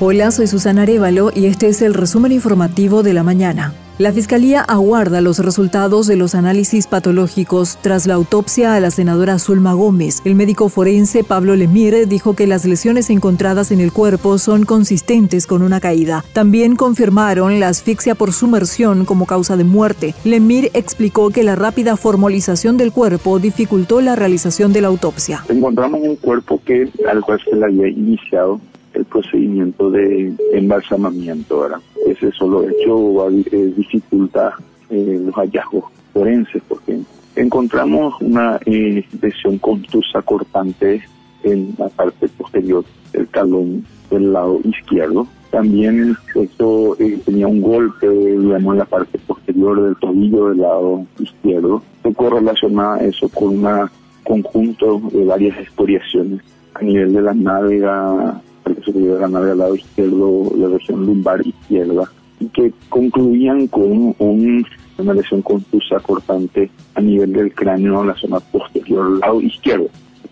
Hola, soy Susana Arevalo y este es el resumen informativo de la mañana. La Fiscalía aguarda los resultados de los análisis patológicos tras la autopsia a la senadora Zulma Gómez. El médico forense Pablo Lemire dijo que las lesiones encontradas en el cuerpo son consistentes con una caída. También confirmaron la asfixia por sumersión como causa de muerte. Lemire explicó que la rápida formalización del cuerpo dificultó la realización de la autopsia. Encontramos un cuerpo que al cual se le había iniciado el procedimiento de embalsamamiento, ¿verdad? Ese solo hecho eh, dificulta eh, los hallazgos forenses porque encontramos una eh, lesión contusa cortante en la parte posterior del talón del lado izquierdo. También el sujeto eh, tenía un golpe, digamos, en la parte posterior del tobillo del lado izquierdo. Se correlaciona eso con un conjunto de varias escoriaciones a nivel de la nádega superior de la nave al lado izquierdo, la región lumbar izquierda, y que concluían con una lesión confusa cortante a nivel del cráneo, en la zona posterior, lado izquierdo.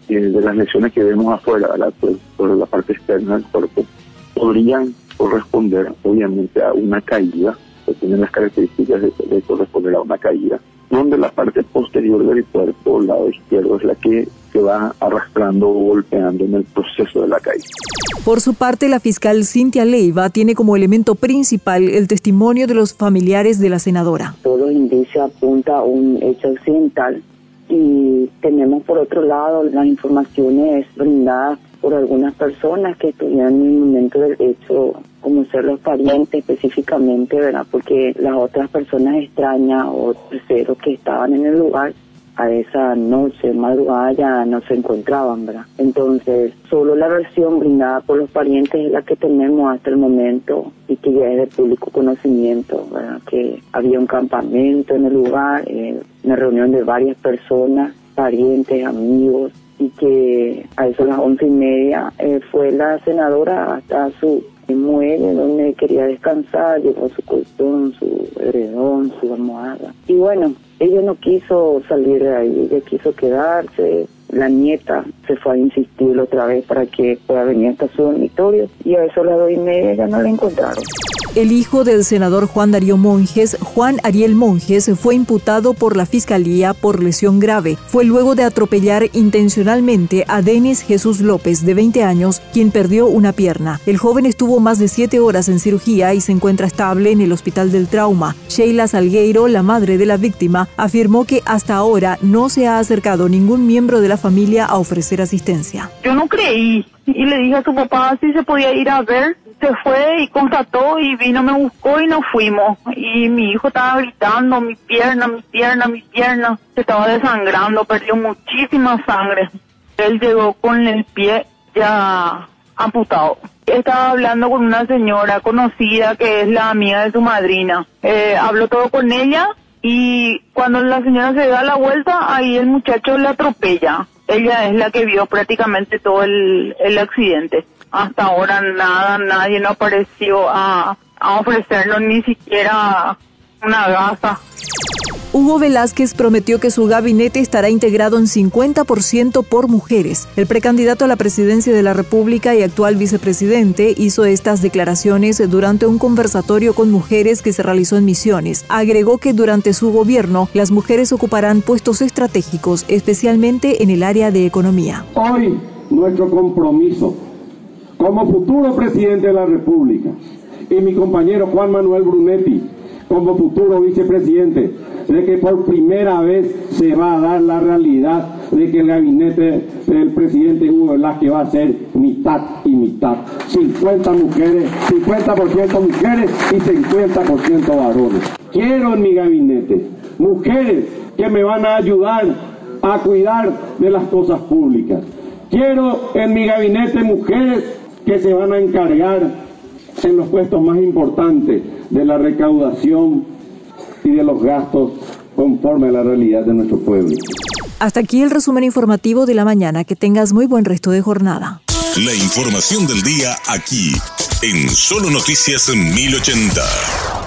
de las lesiones que vemos afuera, por, la parte externa del cuerpo, podrían corresponder obviamente a una caída, que tienen las características de, corresponder a una caída, donde la parte posterior del cuerpo, lado izquierdo, es la que va arrastrando o golpeando en el proceso de la caída. Por su parte, la fiscal Cintia Leiva tiene como elemento principal el testimonio de los familiares de la senadora. Todos los indicios apunta a un hecho accidental y tenemos por otro lado las informaciones brindadas por algunas personas que estuvieron en el momento del hecho, como ser los parientes específicamente, ¿verdad? Porque las otras personas extrañas o terceros que estaban en el lugar a esa noche, madrugada ya no se encontraban, ¿verdad? Entonces, solo la versión brindada por los parientes es la que tenemos hasta el momento y que ya es de público conocimiento, ¿verdad? Que había un campamento en el lugar, eh, una reunión de varias personas, parientes, amigos, y que a eso las once y media eh, fue la senadora hasta su muelle donde quería descansar, llevó su colchón, su heredón, su almohada. Y bueno, ella no quiso salir de ahí, ella quiso quedarse. La nieta se fue a insistir otra vez para que pueda venir hasta su dormitorio y a eso las dos y media ya no la encontraron. El hijo del senador Juan Darío Monjes, Juan Ariel Monjes, fue imputado por la Fiscalía por lesión grave. Fue luego de atropellar intencionalmente a Denis Jesús López, de 20 años, quien perdió una pierna. El joven estuvo más de siete horas en cirugía y se encuentra estable en el Hospital del Trauma. Sheila Salgueiro, la madre de la víctima, afirmó que hasta ahora no se ha acercado ningún miembro de la familia a ofrecer asistencia. Yo no creí y le dije a su papá si se podía ir a ver se fue y constató y vino, me buscó y nos fuimos. Y mi hijo estaba gritando, mi pierna, mi pierna, mi pierna. Se estaba desangrando, perdió muchísima sangre. Él llegó con el pie ya amputado. Estaba hablando con una señora conocida que es la amiga de su madrina. Eh, habló todo con ella y cuando la señora se da la vuelta, ahí el muchacho le atropella. Ella es la que vio prácticamente todo el, el accidente hasta ahora nada, nadie no apareció a, a ofrecernos ni siquiera una gasa. Hugo Velázquez prometió que su gabinete estará integrado en 50% por mujeres. El precandidato a la presidencia de la República y actual vicepresidente hizo estas declaraciones durante un conversatorio con mujeres que se realizó en Misiones. Agregó que durante su gobierno las mujeres ocuparán puestos estratégicos, especialmente en el área de economía. Hoy nuestro compromiso como futuro presidente de la República, y mi compañero Juan Manuel Brunetti, como futuro vicepresidente, de que por primera vez se va a dar la realidad de que el gabinete del presidente Hugo Velázquez va a ser mitad y mitad. 50 mujeres, 50% mujeres y 50% varones. Quiero en mi gabinete mujeres que me van a ayudar a cuidar de las cosas públicas. Quiero en mi gabinete mujeres que se van a encargar en los puestos más importantes de la recaudación y de los gastos conforme a la realidad de nuestro pueblo. Hasta aquí el resumen informativo de la mañana. Que tengas muy buen resto de jornada. La información del día aquí, en Solo Noticias 1080.